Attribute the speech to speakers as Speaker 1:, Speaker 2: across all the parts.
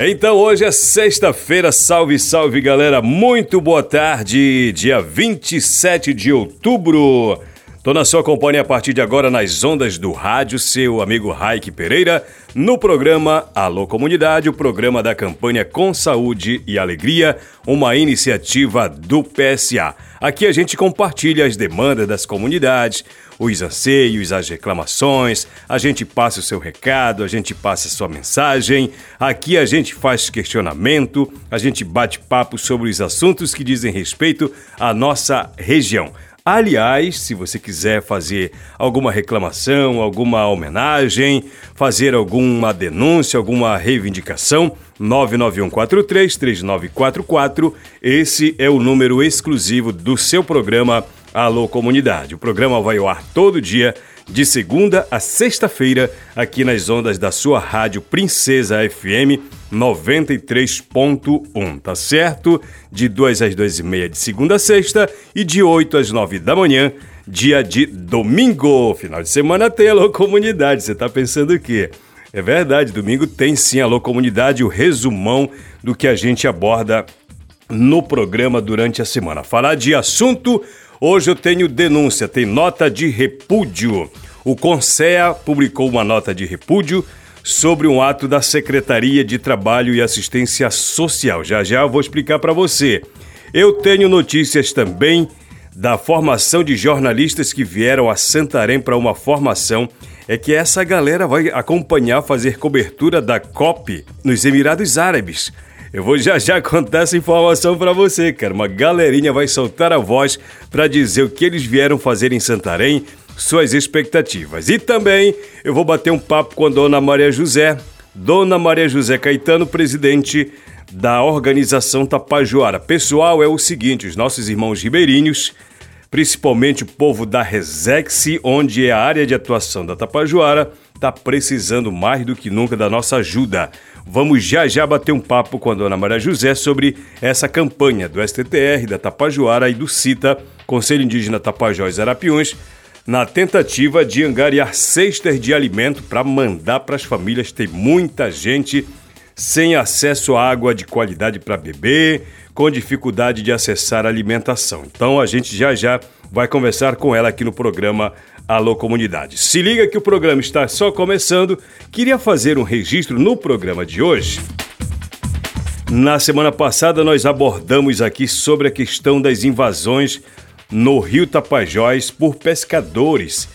Speaker 1: Então hoje é sexta-feira, salve, salve galera, muito boa tarde, dia 27 de outubro. Tô na sua companhia a partir de agora nas ondas do rádio, seu amigo Raik Pereira, no programa Alô Comunidade, o programa da campanha Com Saúde e Alegria, uma iniciativa do PSA. Aqui a gente compartilha as demandas das comunidades, os anseios, as reclamações, a gente passa o seu recado, a gente passa a sua mensagem. Aqui a gente faz questionamento, a gente bate papo sobre os assuntos que dizem respeito à nossa região. Aliás, se você quiser fazer alguma reclamação, alguma homenagem, fazer alguma denúncia, alguma reivindicação, 991433944, esse é o número exclusivo do seu programa Alô Comunidade. O programa vai ao ar todo dia, de segunda a sexta-feira, aqui nas ondas da sua rádio Princesa FM 93.1, tá certo? De 2 às 2 e meia de segunda a sexta e de 8 às 9 da manhã, dia de domingo. Final de semana tem Alô Comunidade, você tá pensando o quê? É verdade, domingo tem sim Alô Comunidade, o resumão do que a gente aborda no programa durante a semana. Falar de assunto Hoje eu tenho denúncia, tem nota de repúdio. O Consea publicou uma nota de repúdio sobre um ato da Secretaria de Trabalho e Assistência Social. Já já eu vou explicar para você. Eu tenho notícias também da formação de jornalistas que vieram a Santarém para uma formação. É que essa galera vai acompanhar, fazer cobertura da COP nos Emirados Árabes. Eu vou já já contar essa informação para você, cara. Uma galerinha vai soltar a voz para dizer o que eles vieram fazer em Santarém, suas expectativas. E também eu vou bater um papo com a dona Maria José, dona Maria José Caetano, presidente da organização Tapajoara. Pessoal, é o seguinte, os nossos irmãos ribeirinhos, principalmente o povo da Resex, onde é a área de atuação da Tapajoara, está precisando mais do que nunca da nossa ajuda. Vamos já já bater um papo com a dona Maria José sobre essa campanha do STTR, da Tapajoara e do CITA, Conselho Indígena Tapajós Arapiões, na tentativa de angariar cestas de alimento para mandar para as famílias. Tem muita gente sem acesso à água de qualidade para beber, com dificuldade de acessar a alimentação. Então a gente já já vai conversar com ela aqui no programa Alô Comunidade. Se liga que o programa está só começando. Queria fazer um registro no programa de hoje. Na semana passada nós abordamos aqui sobre a questão das invasões no Rio Tapajós por pescadores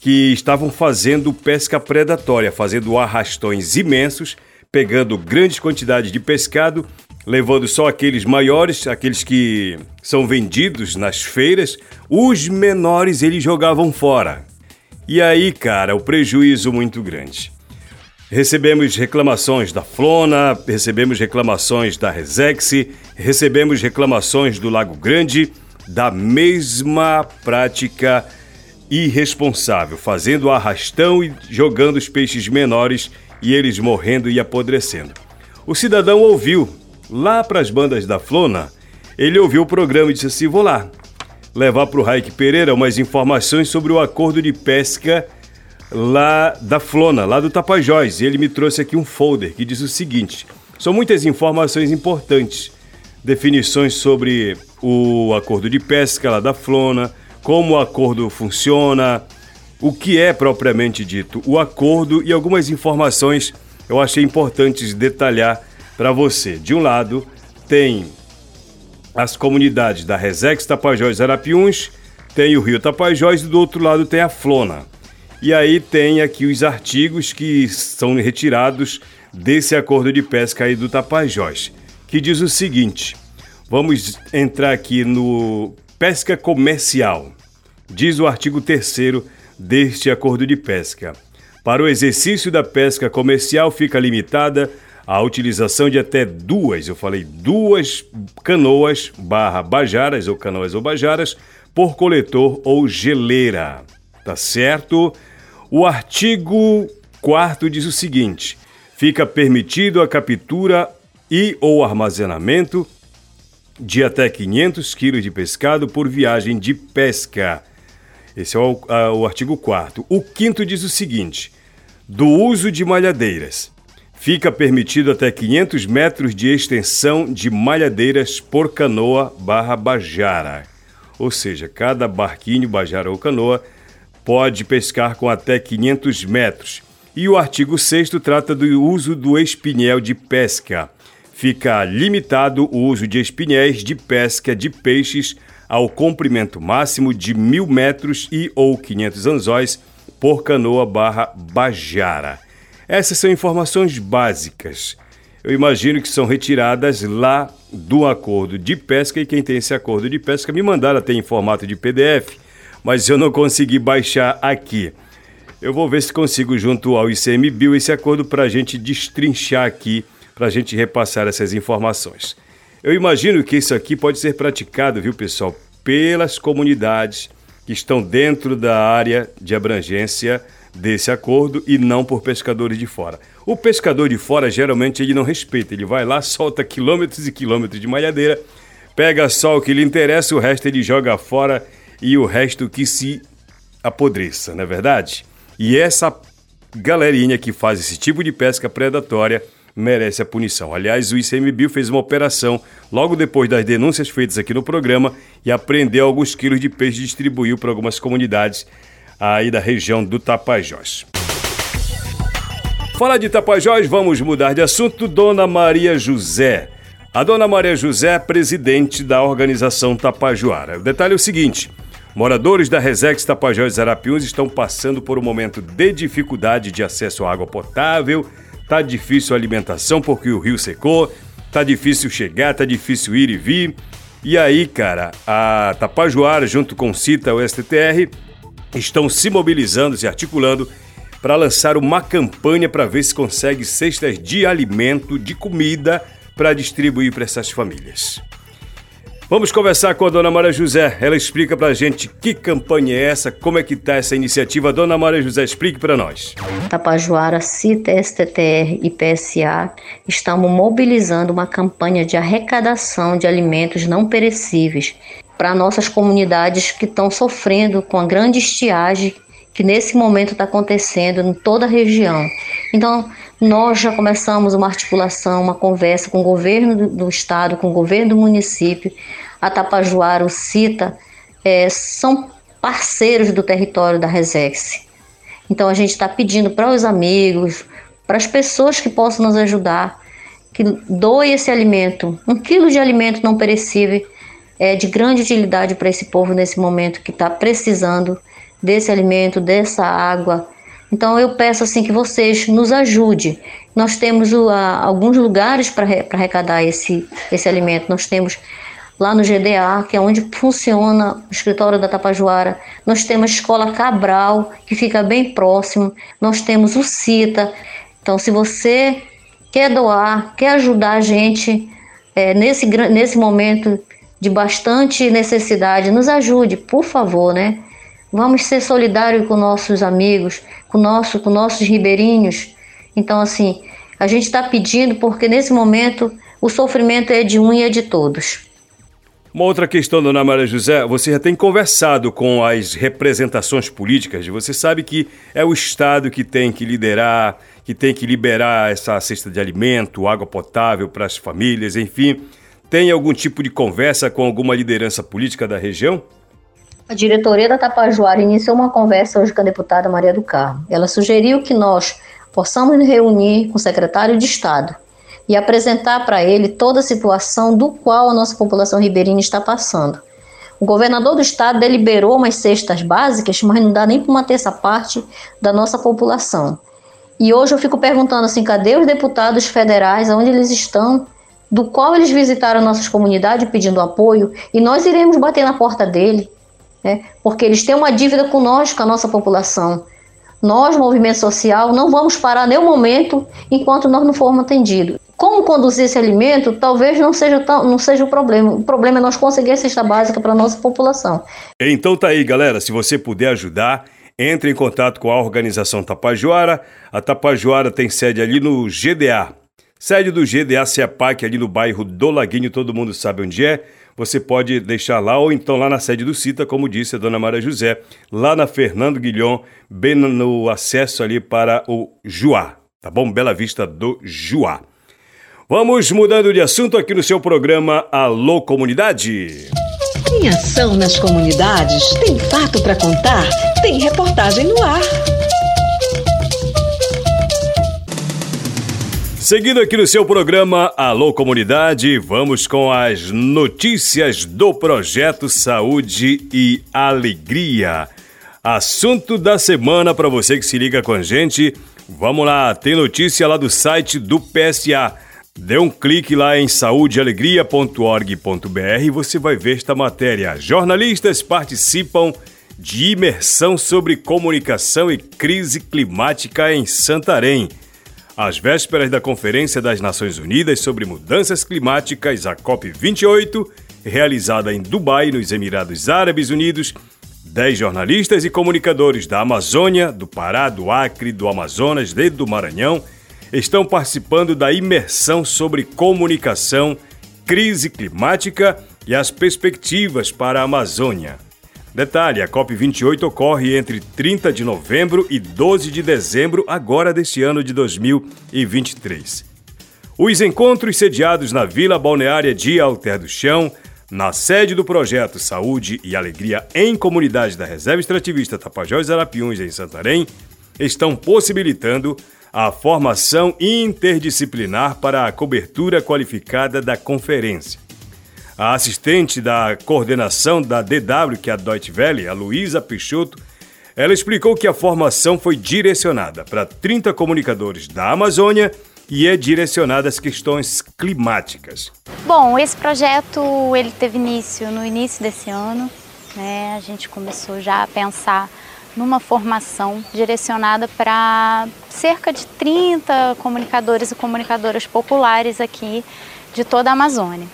Speaker 1: que estavam fazendo pesca predatória, fazendo arrastões imensos, pegando grandes quantidades de pescado, levando só aqueles maiores, aqueles que são vendidos nas feiras, os menores eles jogavam fora. E aí, cara, o prejuízo muito grande. Recebemos reclamações da Flona, recebemos reclamações da Resex, recebemos reclamações do Lago Grande da mesma prática irresponsável, fazendo arrastão e jogando os peixes menores e eles morrendo e apodrecendo. O cidadão ouviu lá para as bandas da Flona, ele ouviu o programa e disse assim: vou lá levar para o Raik Pereira umas informações sobre o acordo de pesca lá da Flona, lá do Tapajós. E ele me trouxe aqui um folder que diz o seguinte: são muitas informações importantes, definições sobre o acordo de pesca lá da Flona, como o acordo funciona, o que é propriamente dito o acordo e algumas informações eu achei importantes detalhar para você. De um lado, tem as comunidades da Resex, Tapajós Arapiuns, tem o Rio Tapajós e do outro lado tem a Flona. E aí tem aqui os artigos que são retirados desse acordo de pesca aí do Tapajós, que diz o seguinte: vamos entrar aqui no pesca comercial. Diz o artigo 3 deste acordo de pesca. Para o exercício da pesca comercial fica limitada a utilização de até duas, eu falei duas canoas barra bajaras ou canoas ou bajaras por coletor ou geleira. Tá certo? O artigo 4 diz o seguinte: fica permitido a captura e ou armazenamento de até 500 quilos de pescado por viagem de pesca. Esse é o, a, o artigo 4 O quinto diz o seguinte: do uso de malhadeiras. Fica permitido até 500 metros de extensão de malhadeiras por canoa barra bajara. Ou seja, cada barquinho, bajara ou canoa pode pescar com até 500 metros. E o artigo 6 trata do uso do espinhel de pesca. Fica limitado o uso de espinhéis de pesca de peixes ao comprimento máximo de mil metros e ou 500 anzóis por canoa barra bajara. Essas são informações básicas. Eu imagino que são retiradas lá do acordo de pesca e quem tem esse acordo de pesca me mandaram até em formato de PDF, mas eu não consegui baixar aqui. Eu vou ver se consigo, junto ao ICMBio, esse acordo para a gente destrinchar aqui, para a gente repassar essas informações. Eu imagino que isso aqui pode ser praticado, viu, pessoal, pelas comunidades que estão dentro da área de abrangência desse acordo e não por pescadores de fora. O pescador de fora geralmente ele não respeita, ele vai lá, solta quilômetros e quilômetros de malhadeira, pega só o que lhe interessa, o resto ele joga fora e o resto que se apodreça, não é verdade? E essa galerinha que faz esse tipo de pesca predatória merece a punição. Aliás, o ICMBio fez uma operação logo depois das denúncias feitas aqui no programa e apreendeu alguns quilos de peixe e distribuiu para algumas comunidades aí da região do Tapajós. Fala de Tapajós, vamos mudar de assunto. Dona Maria José. A Dona Maria José é presidente da organização Tapajoara. O detalhe é o seguinte: moradores da Resex Tapajós Arapiuns estão passando por um momento de dificuldade de acesso à água potável Tá difícil a alimentação porque o rio secou, tá difícil chegar, tá difícil ir e vir. E aí, cara, a Tapajoara, junto com CITA, o STTR, estão se mobilizando, se articulando para lançar uma campanha para ver se consegue cestas de alimento, de comida, para distribuir para essas famílias. Vamos conversar com a dona Maria José. Ela explica para a gente que campanha é essa, como é que está essa iniciativa. Dona Maria José, explique para nós.
Speaker 2: Tapajoara, CITA, STTR e PSA estamos mobilizando uma campanha de arrecadação de alimentos não perecíveis para nossas comunidades que estão sofrendo com a grande estiagem que nesse momento está acontecendo em toda a região. Então, nós já começamos uma articulação, uma conversa com o governo do, do estado, com o governo do município. A Tapajoara, o CITA, é, são parceiros do território da Resex. Então a gente está pedindo para os amigos, para as pessoas que possam nos ajudar, que doe esse alimento. Um quilo de alimento não perecível é de grande utilidade para esse povo nesse momento que está precisando desse alimento, dessa água então eu peço assim que vocês nos ajudem. Nós temos uh, alguns lugares para arrecadar esse, esse alimento. Nós temos lá no GDA, que é onde funciona o escritório da Tapajoara. Nós temos a Escola Cabral, que fica bem próximo. Nós temos o CITA. Então, se você quer doar, quer ajudar a gente é, nesse, nesse momento de bastante necessidade, nos ajude, por favor, né? Vamos ser solidários com nossos amigos, com, nosso, com nossos ribeirinhos. Então, assim, a gente está pedindo porque nesse momento o sofrimento é de um e é de todos.
Speaker 1: Uma outra questão, dona Maria José, você já tem conversado com as representações políticas, você sabe que é o Estado que tem que liderar, que tem que liberar essa cesta de alimento, água potável para as famílias, enfim. Tem algum tipo de conversa com alguma liderança política da região?
Speaker 2: A diretoria da Tapajoara iniciou uma conversa hoje com a deputada Maria do Carmo. Ela sugeriu que nós possamos nos reunir com o secretário de Estado e apresentar para ele toda a situação do qual a nossa população ribeirinha está passando. O governador do estado deliberou umas cestas básicas, mas não dá nem para uma terça parte da nossa população. E hoje eu fico perguntando assim, cadê os deputados federais, onde eles estão, do qual eles visitaram nossas comunidades pedindo apoio, e nós iremos bater na porta dele, né? porque eles têm uma dívida conosco, com a nossa população. Nós, movimento social, não vamos parar nenhum momento enquanto nós não formos atendidos. Como conduzir esse alimento talvez não seja, tão, não seja o problema. O problema é nós conseguir a cesta básica para a nossa população.
Speaker 1: Então tá aí, galera. Se você puder ajudar, entre em contato com a organização Tapajoara. A Tapajoara tem sede ali no GDA. Sede do GDA CEPAC, ali no bairro do Laguinho, todo mundo sabe onde é você pode deixar lá ou então lá na sede do CITA, como disse a dona Maria José, lá na Fernando Guilhom, bem no acesso ali para o Juá, tá bom? Bela Vista do Juá. Vamos mudando de assunto aqui no seu programa Alô Comunidade.
Speaker 3: Tem ação nas comunidades, tem fato para contar, tem reportagem no ar.
Speaker 1: Seguindo aqui no seu programa Alô Comunidade, vamos com as notícias do projeto Saúde e Alegria. Assunto da semana para você que se liga com a gente. Vamos lá, tem notícia lá do site do PSA. Dê um clique lá em saudealegria.org.br e você vai ver esta matéria. Jornalistas participam de imersão sobre comunicação e crise climática em Santarém. Às vésperas da Conferência das Nações Unidas sobre Mudanças Climáticas, a COP28, realizada em Dubai, nos Emirados Árabes Unidos, dez jornalistas e comunicadores da Amazônia, do Pará, do Acre, do Amazonas e do Maranhão estão participando da imersão sobre comunicação, crise climática e as perspectivas para a Amazônia. Detalhe: a COP28 ocorre entre 30 de novembro e 12 de dezembro, agora deste ano de 2023. Os encontros sediados na Vila Balneária de Alter do Chão, na sede do projeto Saúde e Alegria em Comunidade da Reserva Extrativista Tapajós Arapiuns, em Santarém, estão possibilitando a formação interdisciplinar para a cobertura qualificada da conferência. A assistente da coordenação da DW, que é a Deutsche Welle, a Luísa Pichotto, ela explicou que a formação foi direcionada para 30 comunicadores da Amazônia e é direcionada às questões climáticas.
Speaker 4: Bom, esse projeto ele teve início no início desse ano. Né? A gente começou já a pensar numa formação direcionada para cerca de 30 comunicadores e comunicadoras populares aqui de toda a Amazônia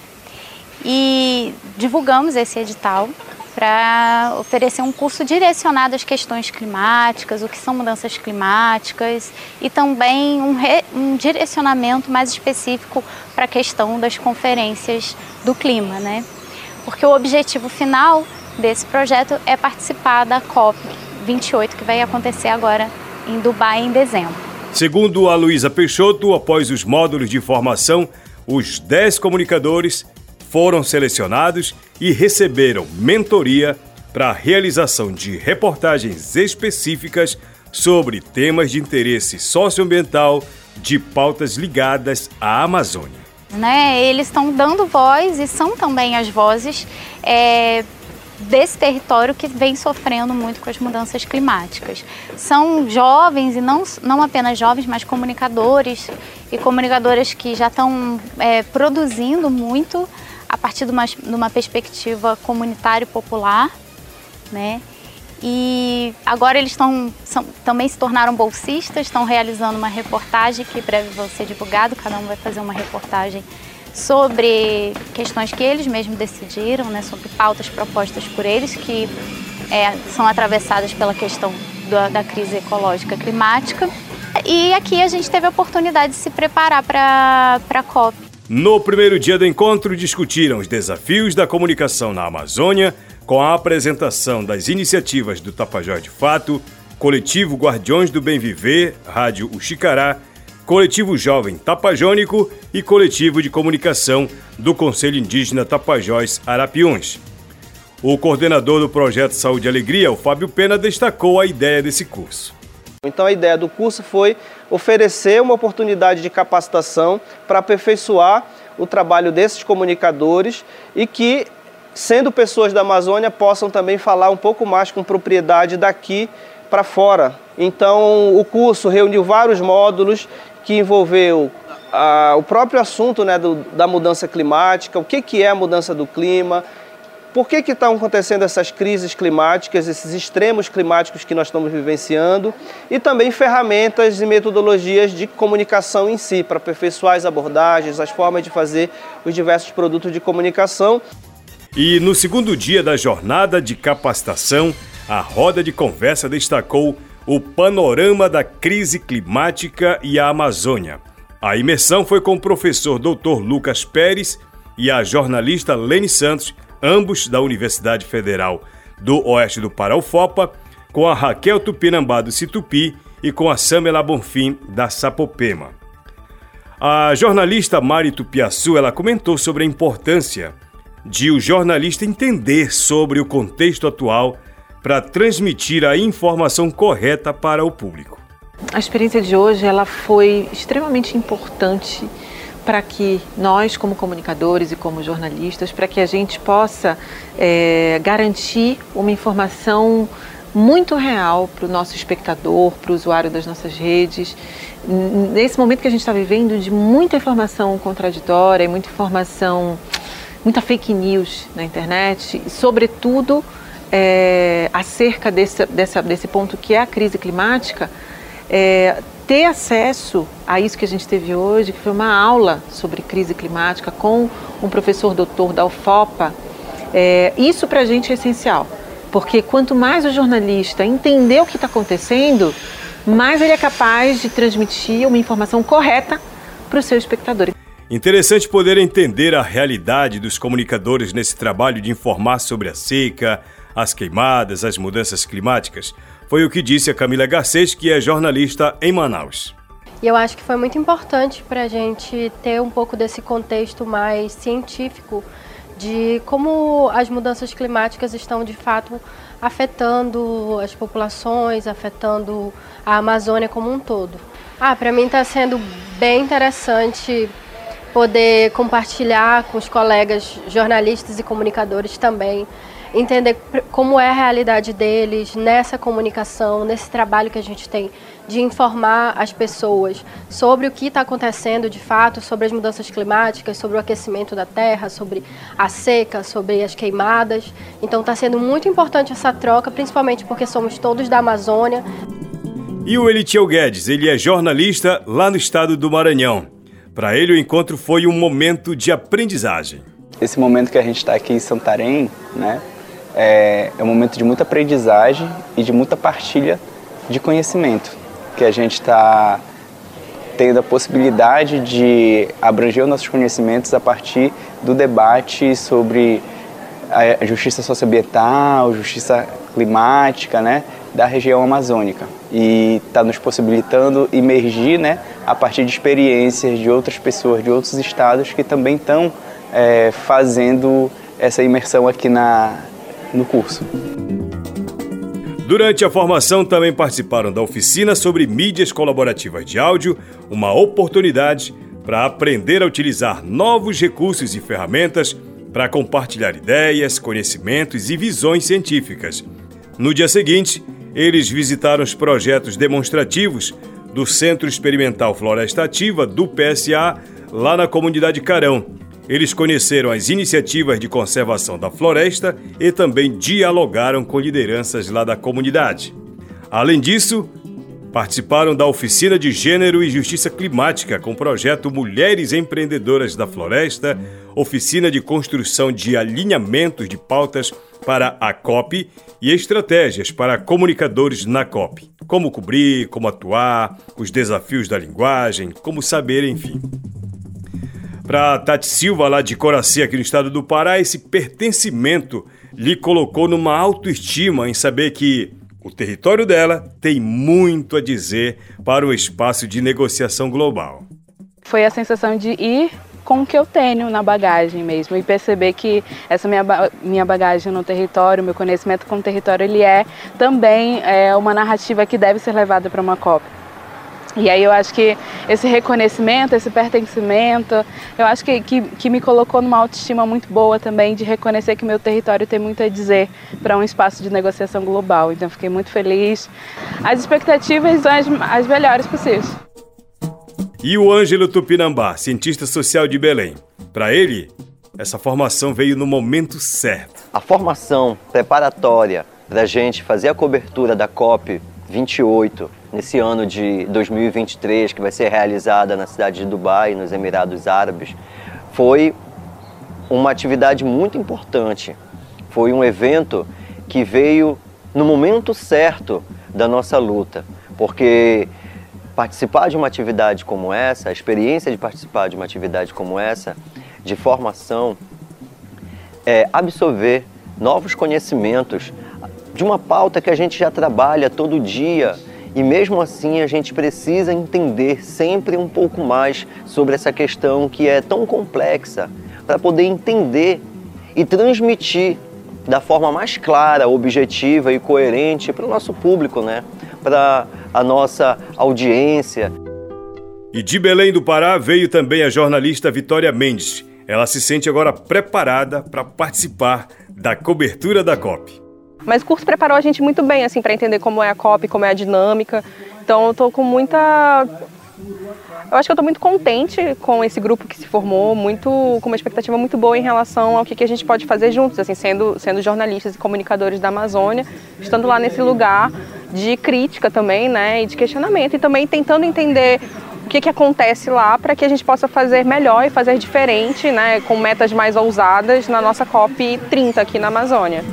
Speaker 4: e divulgamos esse edital para oferecer um curso direcionado às questões climáticas, o que são mudanças climáticas e também um, re, um direcionamento mais específico para a questão das conferências do clima, né? Porque o objetivo final desse projeto é participar da COP 28 que vai acontecer agora em Dubai em dezembro.
Speaker 1: Segundo a Luísa Peixoto, após os módulos de formação, os 10 comunicadores foram selecionados e receberam mentoria para a realização de reportagens específicas sobre temas de interesse socioambiental de pautas ligadas à Amazônia.
Speaker 4: Né, eles estão dando voz e são também as vozes é, desse território que vem sofrendo muito com as mudanças climáticas. São jovens e não, não apenas jovens, mas comunicadores e comunicadoras que já estão é, produzindo muito a partir de uma, de uma perspectiva comunitária e popular, né? E agora eles estão também se tornaram bolsistas, estão realizando uma reportagem que breve vai ser divulgado, cada um vai fazer uma reportagem sobre questões que eles mesmos decidiram, né, sobre pautas propostas por eles, que é, são atravessadas pela questão da, da crise ecológica climática. E aqui a gente teve a oportunidade de se preparar para a COP.
Speaker 1: No primeiro dia do encontro, discutiram os desafios da comunicação na Amazônia, com a apresentação das iniciativas do Tapajós de Fato, Coletivo Guardiões do Bem Viver, Rádio Uxicará, Coletivo Jovem Tapajônico e Coletivo de Comunicação do Conselho Indígena Tapajós Arapiuns. O coordenador do projeto Saúde e Alegria, o Fábio Pena, destacou a ideia desse curso.
Speaker 5: Então a ideia do curso foi oferecer uma oportunidade de capacitação para aperfeiçoar o trabalho desses comunicadores e que, sendo pessoas da Amazônia, possam também falar um pouco mais com propriedade daqui para fora. Então, o curso reuniu vários módulos que envolveu ah, o próprio assunto né, do, da mudança climática, o que, que é a mudança do clima, por que estão acontecendo essas crises climáticas, esses extremos climáticos que nós estamos vivenciando e também ferramentas e metodologias de comunicação em si, para aperfeiçoar as abordagens, as formas de fazer os diversos produtos de comunicação.
Speaker 1: E no segundo dia da jornada de capacitação, a roda de conversa destacou o panorama da crise climática e a Amazônia. A imersão foi com o professor Dr. Lucas Pérez e a jornalista Lene Santos, ambos da Universidade Federal do Oeste do Pará, UFOPA, com a Raquel Tupinambá do Situpi e com a Samela Bonfim da Sapopema. A jornalista Mari Tupiaçu ela comentou sobre a importância de o jornalista entender sobre o contexto atual para transmitir a informação correta para o público.
Speaker 6: A experiência de hoje ela foi extremamente importante para que nós, como comunicadores e como jornalistas, para que a gente possa é, garantir uma informação muito real para o nosso espectador, para o usuário das nossas redes. Nesse momento que a gente está vivendo de muita informação contraditória e muita informação, muita fake news na internet, sobretudo é, acerca desse, dessa, desse ponto que é a crise climática, é, ter acesso a isso que a gente teve hoje, que foi uma aula sobre crise climática com um professor doutor da UFOPA, é, isso para a gente é essencial, porque quanto mais o jornalista entender o que está acontecendo, mais ele é capaz de transmitir uma informação correta para o seu espectador.
Speaker 1: Interessante poder entender a realidade dos comunicadores nesse trabalho de informar sobre a seca, as queimadas, as mudanças climáticas. Foi o que disse a Camila Garcês, que é jornalista em Manaus.
Speaker 7: E eu acho que foi muito importante para a gente ter um pouco desse contexto mais científico de como as mudanças climáticas estão de fato afetando as populações, afetando a Amazônia como um todo. Ah, para mim está sendo bem interessante poder compartilhar com os colegas jornalistas e comunicadores também entender como é a realidade deles nessa comunicação, nesse trabalho que a gente tem de informar as pessoas sobre o que está acontecendo de fato, sobre as mudanças climáticas, sobre o aquecimento da terra, sobre a seca, sobre as queimadas. Então está sendo muito importante essa troca, principalmente porque somos todos da Amazônia.
Speaker 1: E o Elitiel Guedes, ele é jornalista lá no estado do Maranhão. Para ele, o encontro foi um momento de aprendizagem.
Speaker 8: Esse momento que a gente está aqui em Santarém, né, é, é um momento de muita aprendizagem e de muita partilha de conhecimento, que a gente está tendo a possibilidade de abranger os nossos conhecimentos a partir do debate sobre a justiça socioambiental, justiça climática, né, da região amazônica. E está nos possibilitando emergir, né, a partir de experiências de outras pessoas de outros estados que também estão é, fazendo essa imersão aqui na, no curso.
Speaker 1: Durante a formação também participaram da oficina sobre mídias colaborativas de áudio, uma oportunidade para aprender a utilizar novos recursos e ferramentas para compartilhar ideias, conhecimentos e visões científicas. No dia seguinte, eles visitaram os projetos demonstrativos do Centro Experimental Floresta Ativa do PSA, lá na comunidade Carão, eles conheceram as iniciativas de conservação da floresta e também dialogaram com lideranças lá da comunidade. Além disso, participaram da oficina de Gênero e Justiça Climática com o projeto Mulheres Empreendedoras da Floresta, oficina de construção de alinhamentos de pautas para a COP e estratégias para comunicadores na COP. Como cobrir, como atuar, os desafios da linguagem, como saber, enfim. Para Tati Silva, lá de Coracê, aqui no estado do Pará, esse pertencimento lhe colocou numa autoestima em saber que o território dela tem muito a dizer para o espaço de negociação global.
Speaker 9: Foi a sensação de ir com o que eu tenho na bagagem mesmo e perceber que essa minha, minha bagagem no território, meu conhecimento com o território, ele é também é, uma narrativa que deve ser levada para uma COP. E aí eu acho que esse reconhecimento, esse pertencimento, eu acho que, que, que, me colocou numa autoestima muito boa também de reconhecer que meu território tem muito a dizer para um espaço de negociação global. Então fiquei muito feliz. As expectativas são as, as melhores possíveis.
Speaker 1: E o Ângelo Tupinambá, cientista social de Belém. Para ele, essa formação veio no momento certo.
Speaker 10: A formação preparatória para a gente fazer a cobertura da COP 28 nesse ano de 2023, que vai ser realizada na cidade de Dubai, nos Emirados Árabes, foi uma atividade muito importante. Foi um evento que veio no momento certo da nossa luta, porque participar de uma atividade como essa, a experiência de participar de uma atividade como essa, de formação, é absorver novos conhecimentos de uma pauta que a gente já trabalha todo dia e mesmo assim a gente precisa entender sempre um pouco mais sobre essa questão que é tão complexa para poder entender e transmitir da forma mais clara, objetiva e coerente para o nosso público, né? Para a nossa audiência.
Speaker 1: E de Belém do Pará veio também a jornalista Vitória Mendes. Ela se sente agora preparada para participar da cobertura da COP.
Speaker 11: Mas o curso preparou a gente muito bem, assim, para entender como é a COP, como é a dinâmica. Então eu tô com muita eu acho que eu estou muito contente com esse grupo que se formou, muito com uma expectativa muito boa em relação ao que, que a gente pode fazer juntos, assim, sendo, sendo jornalistas e comunicadores da Amazônia, estando lá nesse lugar de crítica também, né, e de questionamento, e também tentando entender o que, que acontece lá para que a gente possa fazer melhor e fazer diferente, né, com metas mais ousadas na nossa COP 30 aqui na Amazônia.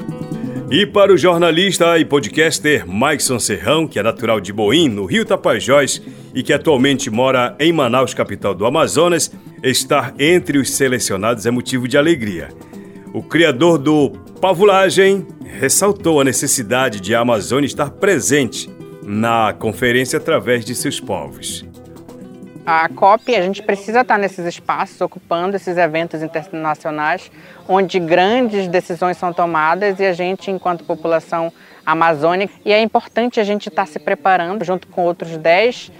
Speaker 1: E para o jornalista e podcaster Maikson Serrão, que é natural de Boim, no Rio Tapajós, e que atualmente mora em Manaus, capital do Amazonas, estar entre os selecionados é motivo de alegria. O criador do Pavulagem ressaltou a necessidade de a Amazônia estar presente na conferência através de seus povos.
Speaker 12: A COP, a gente precisa estar nesses espaços, ocupando esses eventos internacionais, onde grandes decisões são tomadas e a gente, enquanto população amazônica, e é importante a gente estar se preparando, junto com outros 10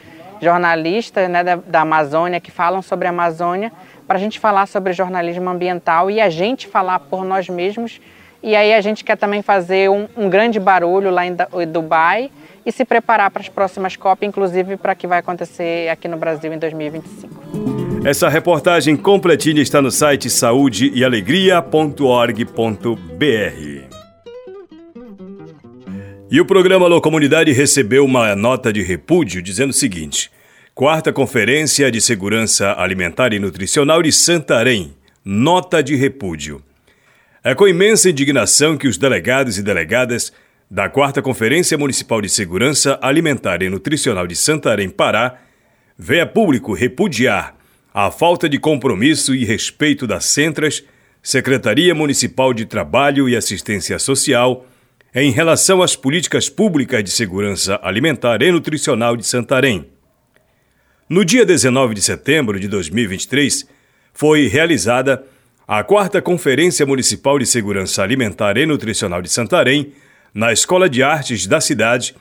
Speaker 12: jornalistas né, da, da Amazônia que falam sobre a Amazônia, para a gente falar sobre jornalismo ambiental e a gente falar por nós mesmos. E aí a gente quer também fazer um, um grande barulho lá em Dubai, e se preparar para as próximas COP, inclusive para que vai acontecer aqui no Brasil em 2025.
Speaker 1: Essa reportagem completinha está no site saudeealegria.org.br. E o programa Alô Comunidade recebeu uma nota de repúdio dizendo o seguinte: Quarta Conferência de Segurança Alimentar e Nutricional de Santarém. Nota de repúdio. É com imensa indignação que os delegados e delegadas da Quarta Conferência Municipal de Segurança Alimentar e Nutricional de Santarém, Pará, vê a público repudiar a falta de compromisso e respeito das Centras, Secretaria Municipal de Trabalho e Assistência Social, em relação às políticas públicas de segurança alimentar e nutricional de Santarém. No dia 19 de setembro de 2023, foi realizada a quarta Conferência Municipal de Segurança Alimentar e Nutricional de Santarém, na Escola de Artes da cidade,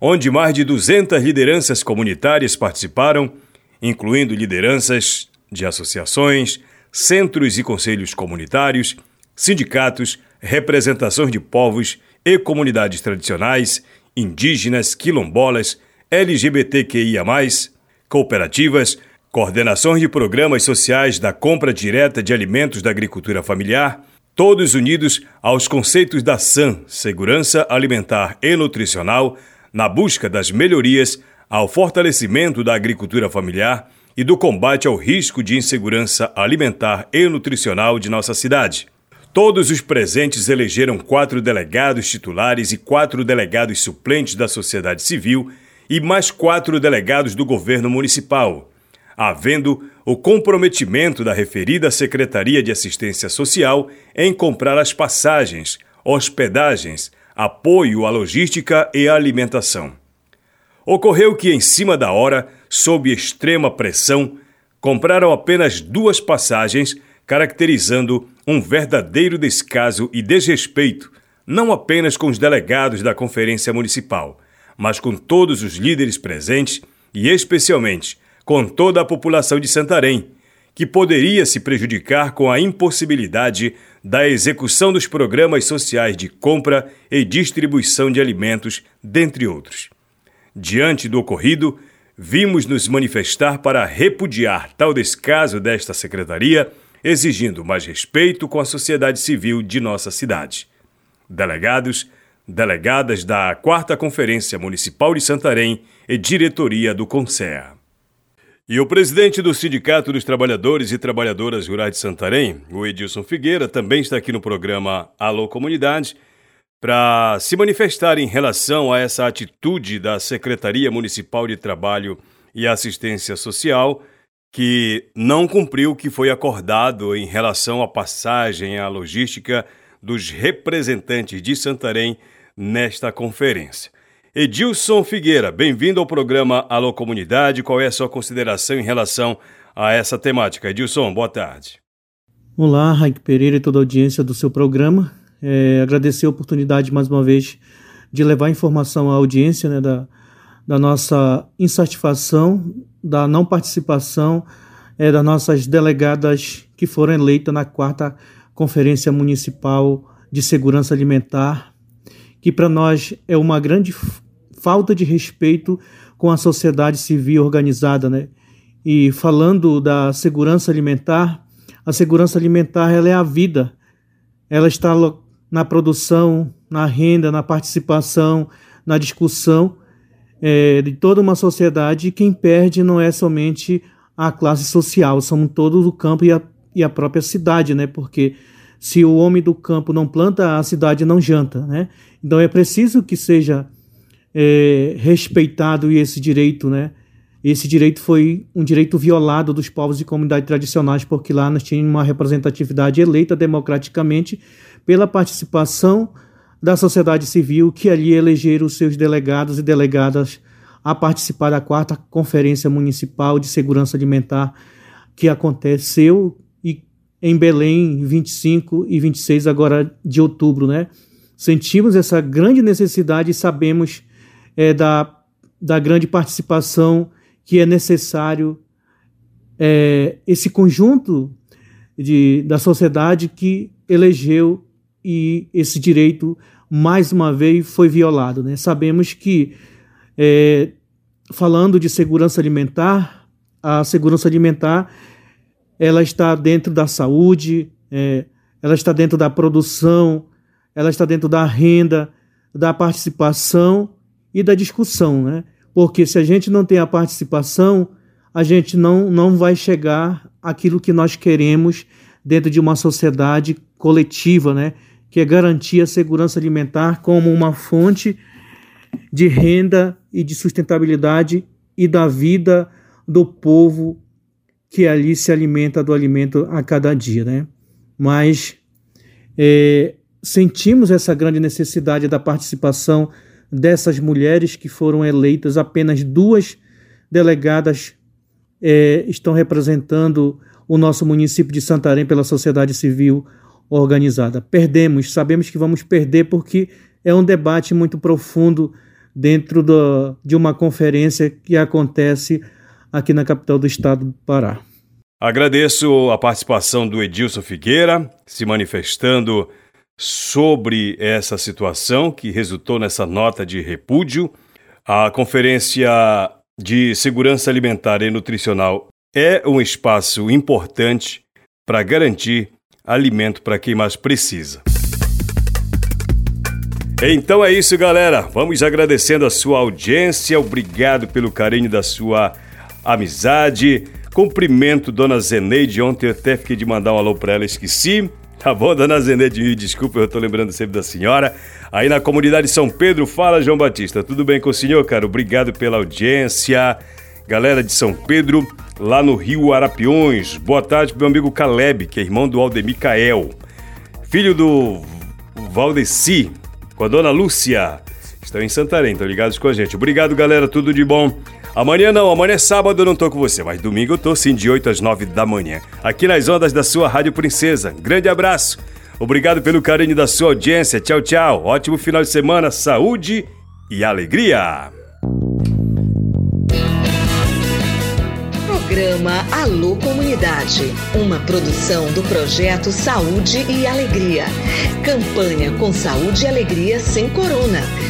Speaker 1: onde mais de 200 lideranças comunitárias participaram, incluindo lideranças de associações, centros e conselhos comunitários, sindicatos, representações de povos e comunidades tradicionais, indígenas, quilombolas, LGBTQIA, cooperativas, coordenações de programas sociais da compra direta de alimentos da agricultura familiar todos unidos aos conceitos da SAM, Segurança Alimentar e Nutricional, na busca das melhorias ao fortalecimento da agricultura familiar e do combate ao risco de insegurança alimentar e nutricional de nossa cidade. Todos os presentes elegeram quatro delegados titulares e quatro delegados suplentes da sociedade civil e mais quatro delegados do governo municipal, havendo o comprometimento da referida Secretaria de Assistência Social em comprar as passagens, hospedagens, apoio à logística e à alimentação. Ocorreu que, em cima da hora, sob extrema pressão, compraram apenas duas passagens, caracterizando um verdadeiro descaso e desrespeito, não apenas com os delegados da Conferência Municipal, mas com todos os líderes presentes e especialmente com toda a população de Santarém, que poderia se prejudicar com a impossibilidade da execução dos programas sociais de compra e distribuição de alimentos, dentre outros. Diante do ocorrido, vimos nos manifestar para repudiar tal descaso desta secretaria, exigindo mais respeito com a sociedade civil de nossa cidade. Delegados, delegadas da Quarta Conferência Municipal de Santarém e diretoria do CONSEA. E o presidente do Sindicato dos Trabalhadores e Trabalhadoras Rurais de Santarém, o Edilson Figueira, também está aqui no programa Alô Comunidade para se manifestar em relação a essa atitude da Secretaria Municipal de Trabalho e Assistência Social, que não cumpriu o que foi acordado em relação à passagem à logística dos representantes de Santarém nesta conferência. Edilson Figueira, bem-vindo ao programa Alô Comunidade. Qual é a sua consideração em relação a essa temática? Edilson, boa tarde.
Speaker 13: Olá, Raik Pereira e toda a audiência do seu programa. É, agradecer a oportunidade mais uma vez de levar informação à audiência né, da, da nossa insatisfação, da não participação é, das nossas delegadas que foram eleitas na quarta Conferência Municipal de Segurança Alimentar, que para nós é uma grande falta de respeito com a sociedade civil organizada, né? E falando da segurança alimentar, a segurança alimentar ela é a vida. Ela está na produção, na renda, na participação, na discussão é, de toda uma sociedade. E quem perde não é somente a classe social, são todos o campo e a, e a própria cidade, né? Porque se o homem do campo não planta, a cidade não janta, né? Então é preciso que seja é, respeitado esse direito, né? Esse direito foi um direito violado dos povos e comunidades tradicionais, porque lá nós tínhamos uma representatividade eleita democraticamente pela participação da sociedade civil, que ali elegeram seus delegados e delegadas a participar da quarta Conferência Municipal de Segurança Alimentar, que aconteceu em Belém, 25 e 26 agora de outubro, né? Sentimos essa grande necessidade e sabemos é, da, da grande participação que é necessário é, esse conjunto de, da sociedade que elegeu e esse direito mais uma vez foi violado. Né? Sabemos que, é, falando de segurança alimentar, a segurança alimentar ela está dentro da saúde, é, ela está dentro da produção, ela está dentro da renda, da participação e da discussão, né? Porque se a gente não tem a participação, a gente não, não vai chegar àquilo que nós queremos dentro de uma sociedade coletiva, né? que é garantir a segurança alimentar como uma fonte de renda e de sustentabilidade e da vida do povo que ali se alimenta do alimento a cada dia, né? Mas é, sentimos essa grande necessidade da participação dessas mulheres que foram eleitas, apenas duas delegadas é, estão representando o nosso município de Santarém pela sociedade civil organizada. Perdemos, sabemos que vamos perder porque é um debate muito profundo dentro do, de uma conferência que acontece aqui na capital do estado do Pará.
Speaker 1: Agradeço a participação do Edilson Figueira, se manifestando sobre essa situação que resultou nessa nota de repúdio. A Conferência de Segurança Alimentar e Nutricional é um espaço importante para garantir alimento para quem mais precisa. Então é isso, galera. Vamos agradecendo a sua audiência. Obrigado pelo carinho da sua amizade. Cumprimento Dona Zeneide. Ontem eu até fiquei de mandar um alô para ela, esqueci. Tá bom, Dona Zeneide? Me desculpa, eu tô lembrando sempre da senhora. Aí na comunidade São Pedro, fala João Batista. Tudo bem com o senhor, cara? Obrigado pela audiência. Galera de São Pedro, lá no Rio Arapiões. Boa tarde pro meu amigo Caleb, que é irmão do Aldemir Cael. Filho do Valdeci, com a dona Lúcia. Estão em Santarém, estão ligados com a gente. Obrigado, galera, tudo de bom. Amanhã não, amanhã é sábado, eu não tô com você, mas domingo eu tô sim, de 8 às 9 da manhã. Aqui nas ondas da sua Rádio Princesa. Grande abraço. Obrigado pelo carinho da sua audiência. Tchau, tchau. Ótimo final de semana, saúde e alegria.
Speaker 3: Programa Alô Comunidade, uma produção do projeto Saúde e Alegria. Campanha com Saúde e Alegria sem Corona.